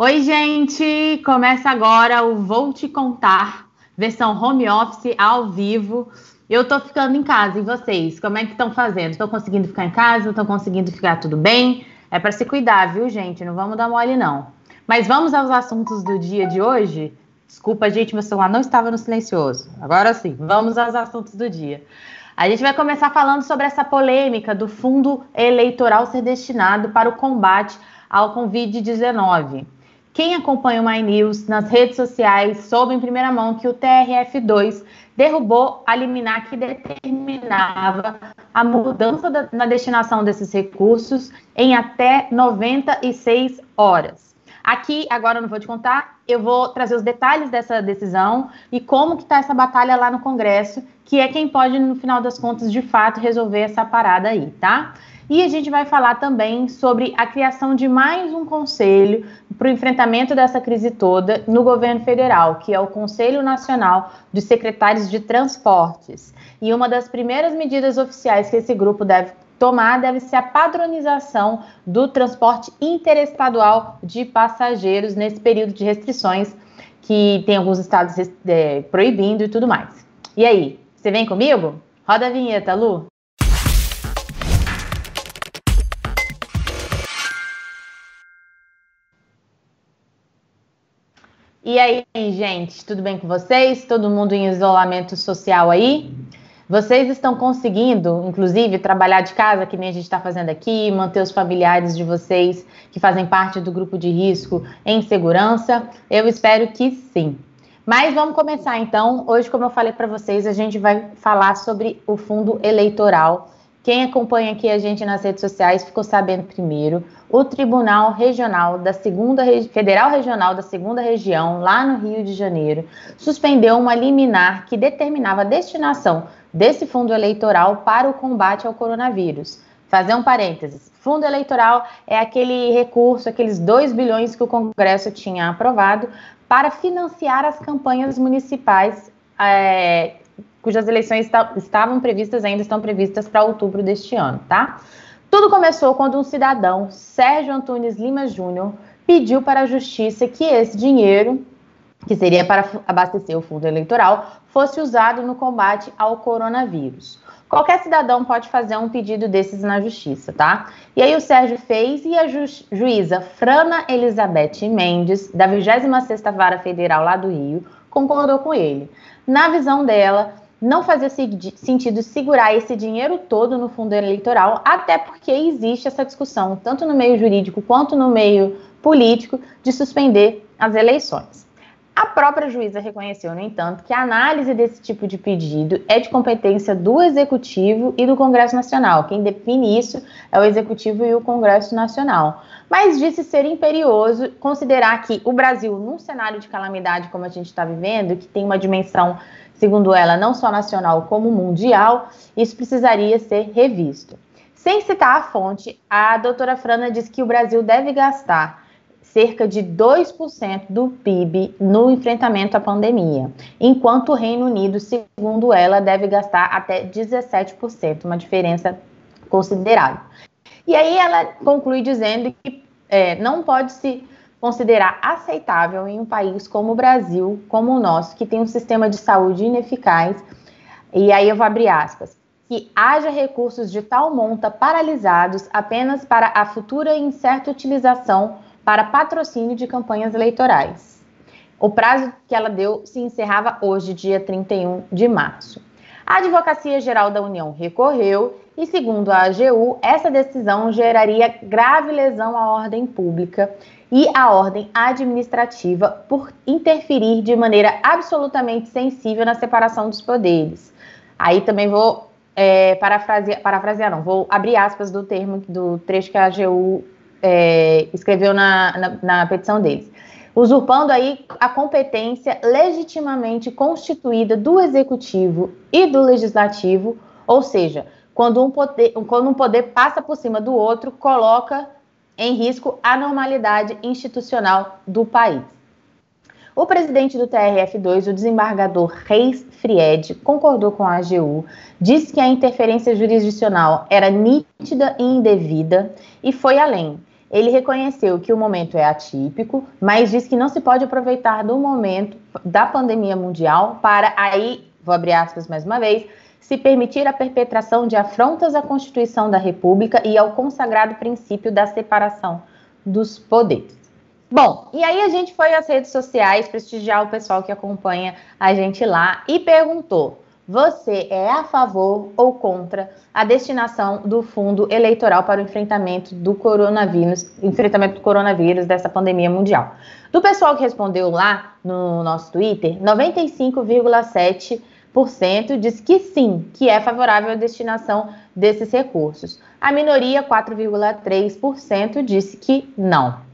Oi, gente! Começa agora o Vou Te Contar, versão home office ao vivo. Eu tô ficando em casa e vocês? Como é que estão fazendo? Estão conseguindo ficar em casa? Estão conseguindo ficar tudo bem? É para se cuidar, viu, gente? Não vamos dar mole, não. Mas vamos aos assuntos do dia de hoje? Desculpa, gente, meu celular não estava no silencioso. Agora sim, vamos aos assuntos do dia. A gente vai começar falando sobre essa polêmica do fundo eleitoral ser destinado para o combate ao Covid-19. Quem acompanha o My News nas redes sociais soube em primeira mão que o TRF2 derrubou a liminar que determinava a mudança da, na destinação desses recursos em até 96 horas. Aqui, agora eu não vou te contar, eu vou trazer os detalhes dessa decisão e como que está essa batalha lá no Congresso, que é quem pode, no final das contas, de fato, resolver essa parada aí, tá? E a gente vai falar também sobre a criação de mais um conselho para o enfrentamento dessa crise toda no governo federal, que é o Conselho Nacional dos Secretários de Transportes. E uma das primeiras medidas oficiais que esse grupo deve tomar deve ser a padronização do transporte interestadual de passageiros nesse período de restrições que tem alguns estados é, proibindo e tudo mais. E aí, você vem comigo? Roda a vinheta, Lu. E aí, gente, tudo bem com vocês? Todo mundo em isolamento social aí? Vocês estão conseguindo, inclusive, trabalhar de casa, que nem a gente está fazendo aqui, manter os familiares de vocês que fazem parte do grupo de risco em segurança? Eu espero que sim. Mas vamos começar então. Hoje, como eu falei para vocês, a gente vai falar sobre o fundo eleitoral quem acompanha aqui a gente nas redes sociais ficou sabendo primeiro. O Tribunal Regional da Segunda Federal Regional da Segunda Região, lá no Rio de Janeiro, suspendeu uma liminar que determinava a destinação desse fundo eleitoral para o combate ao coronavírus. Fazer um parênteses. Fundo eleitoral é aquele recurso, aqueles 2 bilhões que o Congresso tinha aprovado para financiar as campanhas municipais é, cujas eleições estavam previstas, ainda estão previstas para outubro deste ano, tá? Tudo começou quando um cidadão, Sérgio Antunes Lima Júnior, pediu para a justiça que esse dinheiro, que seria para abastecer o fundo eleitoral, fosse usado no combate ao coronavírus. Qualquer cidadão pode fazer um pedido desses na justiça, tá? E aí o Sérgio fez e a ju juíza Frana Elizabeth Mendes, da 26ª Vara Federal lá do Rio, concordou com ele. Na visão dela, não fazia sentido segurar esse dinheiro todo no fundo eleitoral, até porque existe essa discussão, tanto no meio jurídico quanto no meio político, de suspender as eleições. A própria juíza reconheceu, no entanto, que a análise desse tipo de pedido é de competência do Executivo e do Congresso Nacional. Quem define isso é o Executivo e o Congresso Nacional. Mas disse ser imperioso considerar que o Brasil, num cenário de calamidade como a gente está vivendo, que tem uma dimensão Segundo ela, não só nacional como mundial, isso precisaria ser revisto. Sem citar a fonte, a doutora Frana diz que o Brasil deve gastar cerca de 2% do PIB no enfrentamento à pandemia, enquanto o Reino Unido, segundo ela, deve gastar até 17%, uma diferença considerável. E aí ela conclui dizendo que é, não pode se considerar aceitável em um país como o Brasil, como o nosso, que tem um sistema de saúde ineficaz, e aí eu vou abrir aspas, que haja recursos de tal monta paralisados apenas para a futura e incerta utilização para patrocínio de campanhas eleitorais. O prazo que ela deu se encerrava hoje, dia 31 de março. A Advocacia Geral da União recorreu e, segundo a AGU, essa decisão geraria grave lesão à ordem pública e à ordem administrativa por interferir de maneira absolutamente sensível na separação dos poderes. Aí também vou é, parafrasear, parafrasear, não, vou abrir aspas do termo, do trecho que a AGU é, escreveu na, na, na petição deles usurpando aí a competência legitimamente constituída do executivo e do legislativo, ou seja, quando um poder, quando um poder passa por cima do outro, coloca em risco a normalidade institucional do país. O presidente do TRF2, o desembargador Reis Fried, concordou com a AGU, disse que a interferência jurisdicional era nítida e indevida e foi além. Ele reconheceu que o momento é atípico, mas diz que não se pode aproveitar do momento da pandemia mundial para aí, vou abrir aspas mais uma vez, se permitir a perpetração de afrontas à Constituição da República e ao consagrado princípio da separação dos poderes. Bom, e aí a gente foi às redes sociais prestigiar o pessoal que acompanha a gente lá e perguntou: você é a favor ou contra a destinação do fundo eleitoral para o enfrentamento do coronavírus, enfrentamento do coronavírus dessa pandemia mundial? Do pessoal que respondeu lá no nosso Twitter, 95,7% diz que sim, que é favorável à destinação desses recursos. A minoria, 4,3%, disse que não.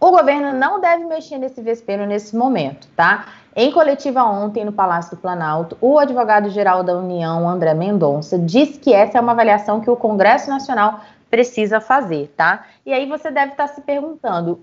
O governo não deve mexer nesse vespeiro nesse momento, tá? Em coletiva ontem no Palácio do Planalto, o advogado-geral da União, André Mendonça, disse que essa é uma avaliação que o Congresso Nacional precisa fazer, tá? E aí você deve estar se perguntando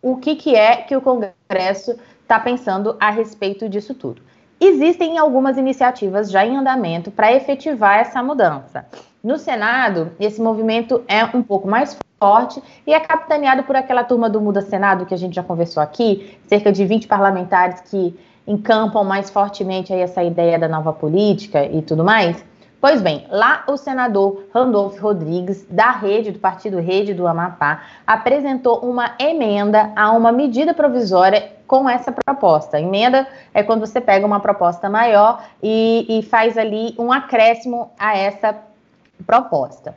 o que, que é que o Congresso está pensando a respeito disso tudo. Existem algumas iniciativas já em andamento para efetivar essa mudança. No Senado, esse movimento é um pouco mais forte e é capitaneado por aquela turma do Muda Senado que a gente já conversou aqui, cerca de 20 parlamentares que encampam mais fortemente aí essa ideia da nova política e tudo mais. Pois bem, lá o senador Randolfo Rodrigues, da rede, do Partido Rede do Amapá, apresentou uma emenda a uma medida provisória com essa proposta. Emenda é quando você pega uma proposta maior e, e faz ali um acréscimo a essa proposta.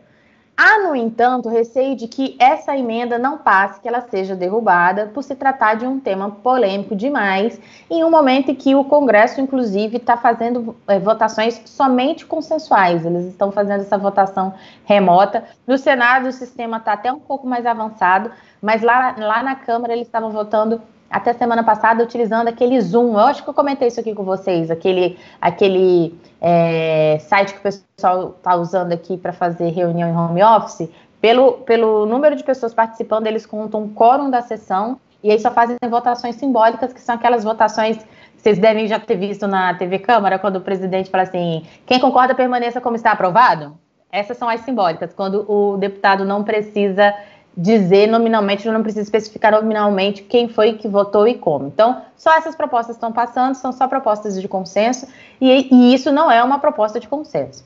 Há, no entanto, receio de que essa emenda não passe, que ela seja derrubada, por se tratar de um tema polêmico demais, em um momento em que o Congresso, inclusive, está fazendo é, votações somente consensuais. Eles estão fazendo essa votação remota. No Senado, o sistema está até um pouco mais avançado, mas lá, lá na Câmara eles estavam votando até semana passada utilizando aquele Zoom. Eu acho que eu comentei isso aqui com vocês, aquele, aquele é, site que o pessoal está usando aqui para fazer reunião em home office. Pelo, pelo número de pessoas participando, eles contam o quórum da sessão e aí só fazem votações simbólicas, que são aquelas votações que vocês devem já ter visto na TV Câmara, quando o presidente fala assim: quem concorda permaneça como está aprovado? Essas são as simbólicas, quando o deputado não precisa dizer nominalmente, não precisa especificar nominalmente quem foi que votou e como. Então, só essas propostas estão passando, são só propostas de consenso, e, e isso não é uma proposta de consenso.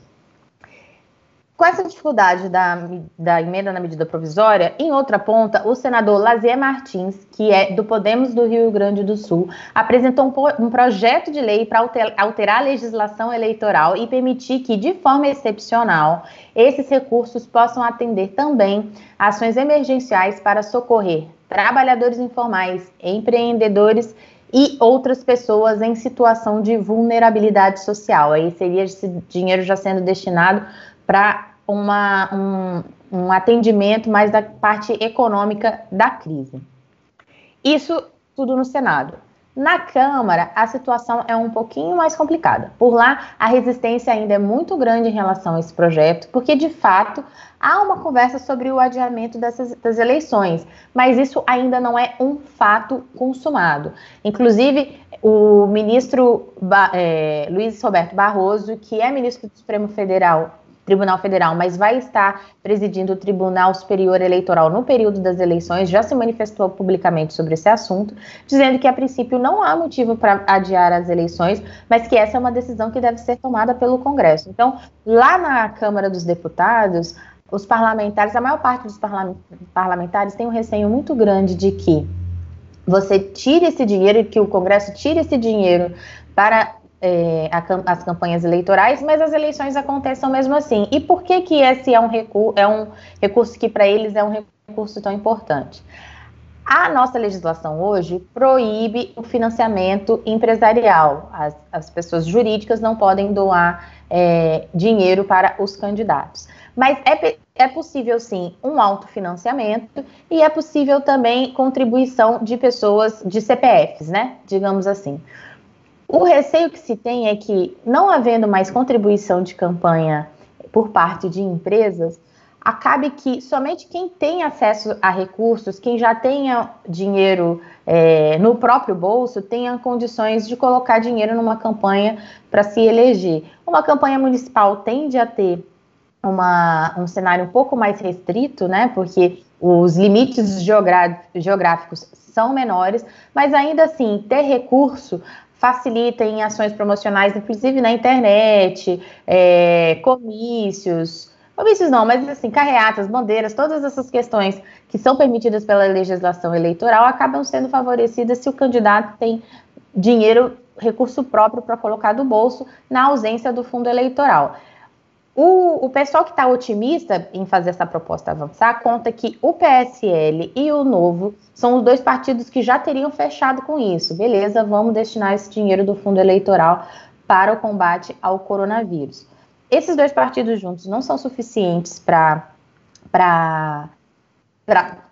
Com essa dificuldade da, da, emenda na medida provisória, em outra ponta, o senador Lazier Martins, que é do Podemos do Rio Grande do Sul, apresentou um, um projeto de lei para alter, alterar a legislação eleitoral e permitir que, de forma excepcional, esses recursos possam atender também ações emergenciais para socorrer trabalhadores informais, empreendedores e outras pessoas em situação de vulnerabilidade social. Aí seria esse dinheiro já sendo destinado para um, um atendimento mais da parte econômica da crise. Isso tudo no Senado. Na Câmara, a situação é um pouquinho mais complicada. Por lá, a resistência ainda é muito grande em relação a esse projeto, porque de fato há uma conversa sobre o adiamento dessas das eleições, mas isso ainda não é um fato consumado. Inclusive, o ministro é, Luiz Roberto Barroso, que é ministro do Supremo Federal Tribunal Federal, mas vai estar presidindo o Tribunal Superior Eleitoral no período das eleições, já se manifestou publicamente sobre esse assunto, dizendo que a princípio não há motivo para adiar as eleições, mas que essa é uma decisão que deve ser tomada pelo Congresso. Então, lá na Câmara dos Deputados, os parlamentares, a maior parte dos parlamentares tem um receio muito grande de que você tire esse dinheiro, que o Congresso tire esse dinheiro para é, a, as campanhas eleitorais, mas as eleições acontecem mesmo assim. E por que que esse é um, recu é um recurso que para eles é um recurso tão importante? A nossa legislação hoje proíbe o financiamento empresarial. As, as pessoas jurídicas não podem doar é, dinheiro para os candidatos. Mas é, é possível sim um autofinanciamento e é possível também contribuição de pessoas de CPFs, né? Digamos assim. O receio que se tem é que, não havendo mais contribuição de campanha por parte de empresas, acabe que somente quem tem acesso a recursos, quem já tenha dinheiro é, no próprio bolso, tenha condições de colocar dinheiro numa campanha para se eleger. Uma campanha municipal tende a ter uma, um cenário um pouco mais restrito, né? Porque os limites geográficos são menores, mas ainda assim, ter recurso facilita em ações promocionais, inclusive na internet, é, comícios, comícios não, mas assim, carreatas, bandeiras, todas essas questões que são permitidas pela legislação eleitoral acabam sendo favorecidas se o candidato tem dinheiro, recurso próprio para colocar do bolso na ausência do fundo eleitoral. O, o pessoal que está otimista em fazer essa proposta avançar conta que o PSL e o Novo são os dois partidos que já teriam fechado com isso. Beleza, vamos destinar esse dinheiro do fundo eleitoral para o combate ao coronavírus. Esses dois partidos juntos não são suficientes para.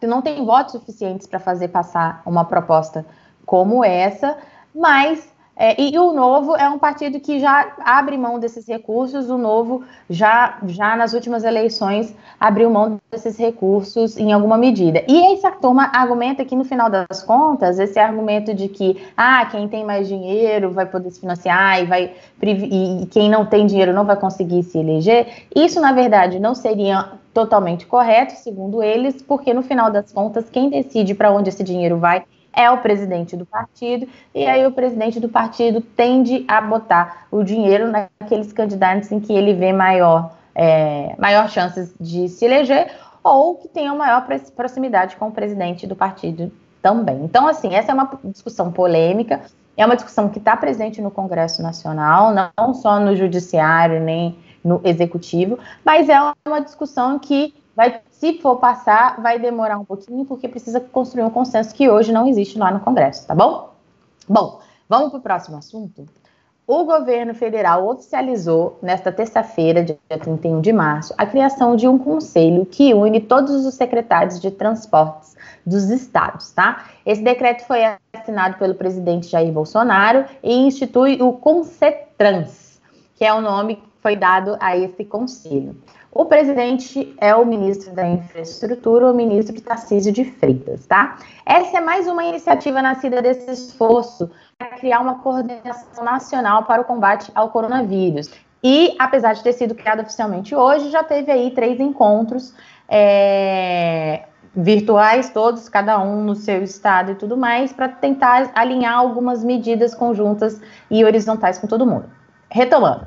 Não tem votos suficientes para fazer passar uma proposta como essa, mas é, e, o Novo é um partido que já abre mão desses recursos, o Novo já, já nas últimas eleições abriu mão desses recursos em alguma medida. E essa turma argumenta que, no final das contas, esse argumento de que ah, quem tem mais dinheiro vai poder se financiar e, vai, e quem não tem dinheiro não vai conseguir se eleger, isso, na verdade, não seria totalmente correto, segundo eles, porque, no final das contas, quem decide para onde esse dinheiro vai é o presidente do partido, e aí o presidente do partido tende a botar o dinheiro naqueles candidatos em que ele vê maior, é, maior chances de se eleger, ou que tenham maior proximidade com o presidente do partido também. Então, assim, essa é uma discussão polêmica, é uma discussão que está presente no Congresso Nacional, não só no Judiciário, nem no Executivo, mas é uma discussão que vai se for passar, vai demorar um pouquinho, porque precisa construir um consenso que hoje não existe lá no Congresso, tá bom? Bom, vamos para o próximo assunto. O governo federal oficializou, nesta terça-feira, dia 31 de março, a criação de um conselho que une todos os secretários de transportes dos estados, tá? Esse decreto foi assinado pelo presidente Jair Bolsonaro e institui o Concetrans, que é o nome que foi dado a esse conselho. O presidente é o ministro da Infraestrutura, o ministro Tarcísio de Freitas, tá? Essa é mais uma iniciativa nascida desse esforço para criar uma coordenação nacional para o combate ao coronavírus. E, apesar de ter sido criado oficialmente hoje, já teve aí três encontros é, virtuais, todos, cada um no seu estado e tudo mais, para tentar alinhar algumas medidas conjuntas e horizontais com todo mundo. Retomando.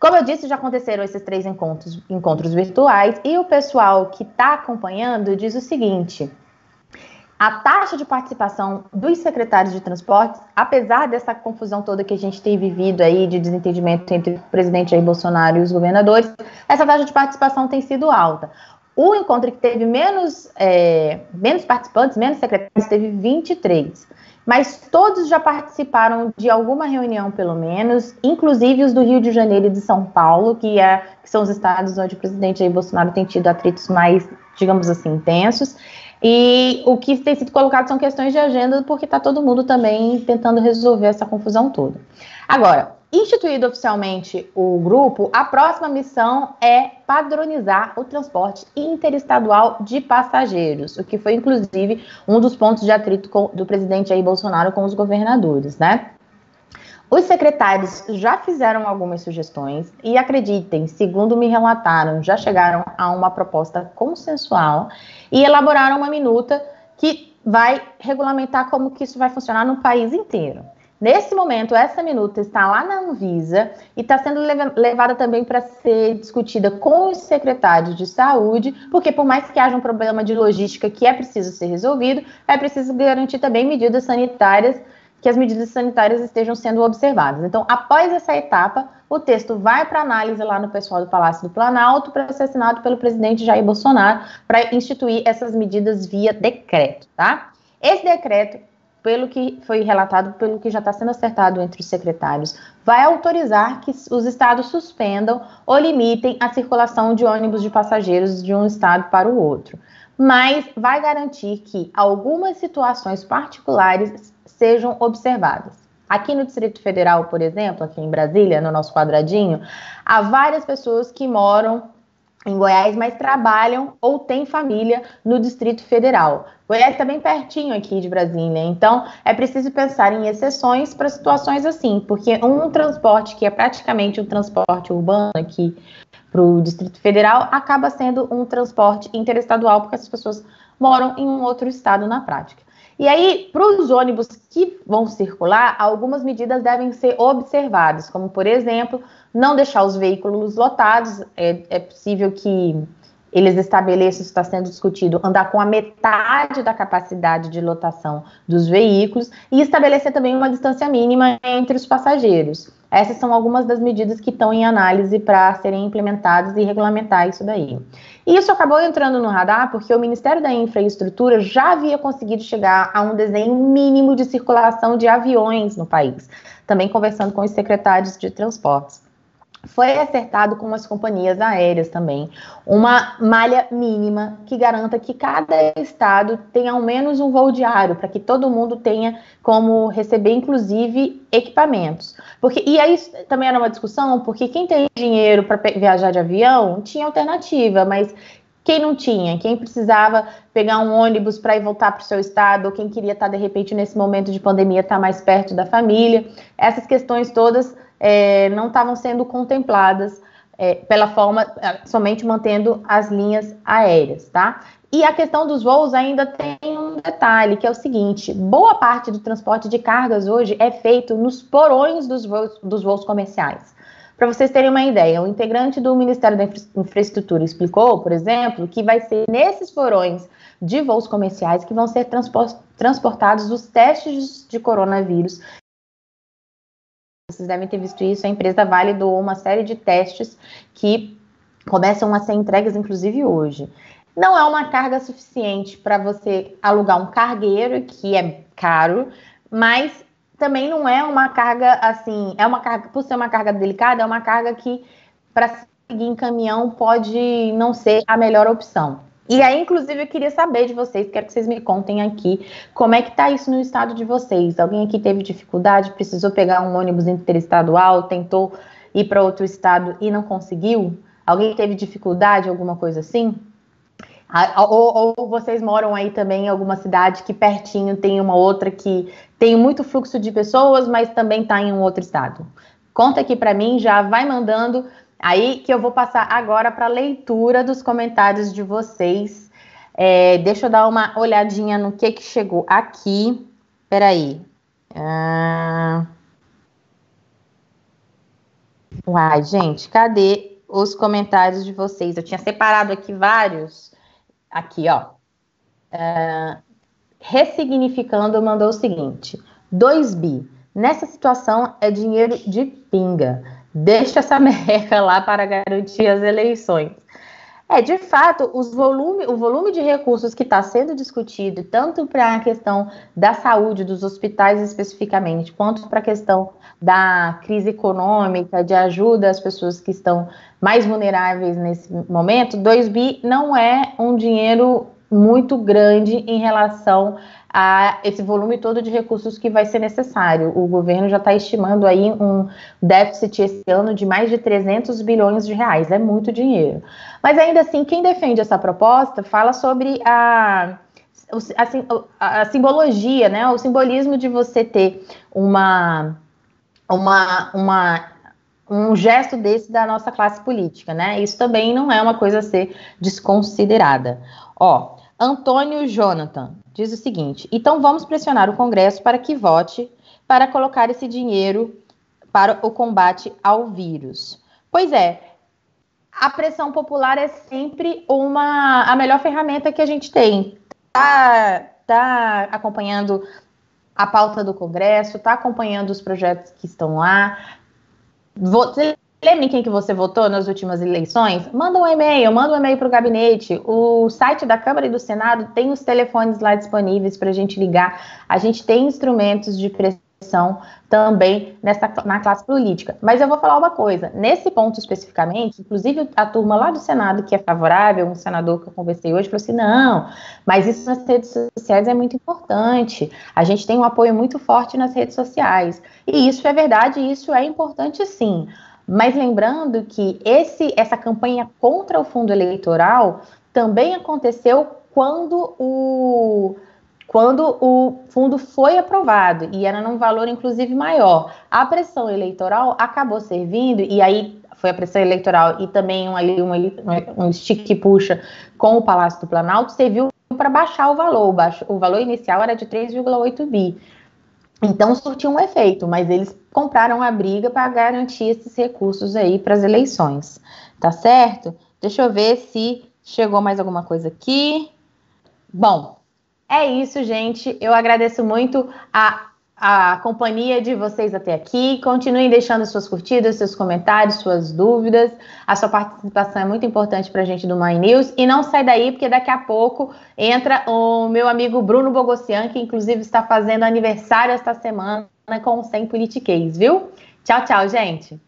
Como eu disse, já aconteceram esses três encontros, encontros virtuais e o pessoal que está acompanhando diz o seguinte: a taxa de participação dos secretários de transportes, apesar dessa confusão toda que a gente tem vivido aí de desentendimento entre o presidente Jair Bolsonaro e os governadores, essa taxa de participação tem sido alta. O encontro que teve menos, é, menos participantes, menos secretários, teve 23 mas todos já participaram de alguma reunião, pelo menos, inclusive os do Rio de Janeiro e de São Paulo, que, é, que são os estados onde o presidente Jair Bolsonaro tem tido atritos mais, digamos assim, intensos. E o que tem sido colocado são questões de agenda, porque está todo mundo também tentando resolver essa confusão toda. Agora, Instituído oficialmente o grupo, a próxima missão é padronizar o transporte interestadual de passageiros, o que foi inclusive um dos pontos de atrito do presidente Jair Bolsonaro com os governadores, né? Os secretários já fizeram algumas sugestões e acreditem, segundo me relataram, já chegaram a uma proposta consensual e elaboraram uma minuta que vai regulamentar como que isso vai funcionar no país inteiro. Nesse momento, essa minuta está lá na Anvisa e está sendo levada também para ser discutida com os secretários de saúde, porque por mais que haja um problema de logística que é preciso ser resolvido, é preciso garantir também medidas sanitárias, que as medidas sanitárias estejam sendo observadas. Então, após essa etapa, o texto vai para análise lá no pessoal do Palácio do Planalto para ser assinado pelo presidente Jair Bolsonaro para instituir essas medidas via decreto, tá? Esse decreto pelo que foi relatado, pelo que já está sendo acertado entre os secretários, vai autorizar que os estados suspendam ou limitem a circulação de ônibus de passageiros de um estado para o outro, mas vai garantir que algumas situações particulares sejam observadas. Aqui no Distrito Federal, por exemplo, aqui em Brasília, no nosso quadradinho, há várias pessoas que moram em Goiás, mas trabalham ou têm família no Distrito Federal. Goiás está bem pertinho aqui de Brasília, então é preciso pensar em exceções para situações assim, porque um transporte que é praticamente um transporte urbano aqui para o Distrito Federal, acaba sendo um transporte interestadual, porque as pessoas moram em um outro estado na prática. E aí, para os ônibus que vão circular, algumas medidas devem ser observadas, como, por exemplo, não deixar os veículos lotados. É, é possível que eles estabeleçam, está sendo discutido, andar com a metade da capacidade de lotação dos veículos e estabelecer também uma distância mínima entre os passageiros. Essas são algumas das medidas que estão em análise para serem implementadas e regulamentar isso daí. E isso acabou entrando no radar porque o Ministério da Infraestrutura já havia conseguido chegar a um desenho mínimo de circulação de aviões no país, também conversando com os secretários de transportes foi acertado com as companhias aéreas também. Uma malha mínima que garanta que cada estado tenha ao menos um voo diário, para que todo mundo tenha como receber, inclusive, equipamentos. Porque, e aí também era uma discussão, porque quem tem dinheiro para viajar de avião tinha alternativa, mas quem não tinha, quem precisava pegar um ônibus para ir voltar para o seu estado, ou quem queria estar, de repente, nesse momento de pandemia, estar tá mais perto da família, essas questões todas é, não estavam sendo contempladas é, pela forma, é, somente mantendo as linhas aéreas, tá? E a questão dos voos ainda tem um detalhe, que é o seguinte: boa parte do transporte de cargas hoje é feito nos porões dos voos, dos voos comerciais. Para vocês terem uma ideia, o integrante do Ministério da Infraestrutura explicou, por exemplo, que vai ser nesses porões de voos comerciais que vão ser transportados os testes de coronavírus vocês devem ter visto isso, a empresa Vale doou uma série de testes que começam a ser entregues, inclusive hoje. Não é uma carga suficiente para você alugar um cargueiro, que é caro, mas também não é uma carga assim, é uma carga, por ser uma carga delicada, é uma carga que para seguir em caminhão pode não ser a melhor opção. E aí, inclusive, eu queria saber de vocês, quero que vocês me contem aqui como é que tá isso no estado de vocês. Alguém aqui teve dificuldade, precisou pegar um ônibus interestadual, tentou ir para outro estado e não conseguiu? Alguém teve dificuldade, alguma coisa assim? Ou, ou, vocês moram aí também em alguma cidade que pertinho tem uma outra que tem muito fluxo de pessoas, mas também está em um outro estado? Conta aqui para mim, já vai mandando Aí que eu vou passar agora para a leitura dos comentários de vocês. É, deixa eu dar uma olhadinha no que, que chegou aqui. Peraí. Ah... Uai, gente, cadê os comentários de vocês? Eu tinha separado aqui vários. Aqui, ó. Ah, ressignificando, mandou o seguinte: 2 bi. Nessa situação é dinheiro de pinga deixa essa merreca lá para garantir as eleições. É, de fato, volume, o volume de recursos que está sendo discutido, tanto para a questão da saúde, dos hospitais especificamente, quanto para a questão da crise econômica, de ajuda às pessoas que estão mais vulneráveis nesse momento, 2 bi não é um dinheiro muito grande em relação a esse volume todo de recursos que vai ser necessário. O governo já está estimando aí um déficit esse ano de mais de 300 bilhões de reais, é muito dinheiro. Mas ainda assim, quem defende essa proposta fala sobre a, a, a simbologia, né, o simbolismo de você ter uma, uma, uma um gesto desse da nossa classe política, né? Isso também não é uma coisa a ser desconsiderada. Ó, Antônio Jonathan diz o seguinte: então vamos pressionar o Congresso para que vote para colocar esse dinheiro para o combate ao vírus. Pois é, a pressão popular é sempre uma a melhor ferramenta que a gente tem. Tá, tá acompanhando a pauta do Congresso, tá acompanhando os projetos que estão lá. Você Lembra em quem que você votou nas últimas eleições? Manda um e-mail, manda um e-mail para o gabinete. O site da Câmara e do Senado tem os telefones lá disponíveis para a gente ligar. A gente tem instrumentos de pressão também nessa, na classe política. Mas eu vou falar uma coisa: nesse ponto especificamente, inclusive a turma lá do Senado que é favorável, um senador que eu conversei hoje, falou assim: não, mas isso nas redes sociais é muito importante. A gente tem um apoio muito forte nas redes sociais. E isso é verdade, isso é importante sim. Mas lembrando que esse, essa campanha contra o fundo eleitoral também aconteceu quando o, quando o fundo foi aprovado e era num valor inclusive maior. A pressão eleitoral acabou servindo e aí foi a pressão eleitoral e também um, um, um stick puxa com o Palácio do Planalto, serviu para baixar o valor. O valor inicial era de 3,8 bi. Então surtiu um efeito, mas eles compraram a briga para garantir esses recursos aí para as eleições. Tá certo? Deixa eu ver se chegou mais alguma coisa aqui. Bom, é isso, gente. Eu agradeço muito a a companhia de vocês até aqui. Continuem deixando suas curtidas, seus comentários, suas dúvidas. A sua participação é muito importante para a gente do My News. E não sai daí, porque daqui a pouco entra o meu amigo Bruno Bogossian, que inclusive está fazendo aniversário esta semana com o Sem Politiquês, viu? Tchau, tchau, gente.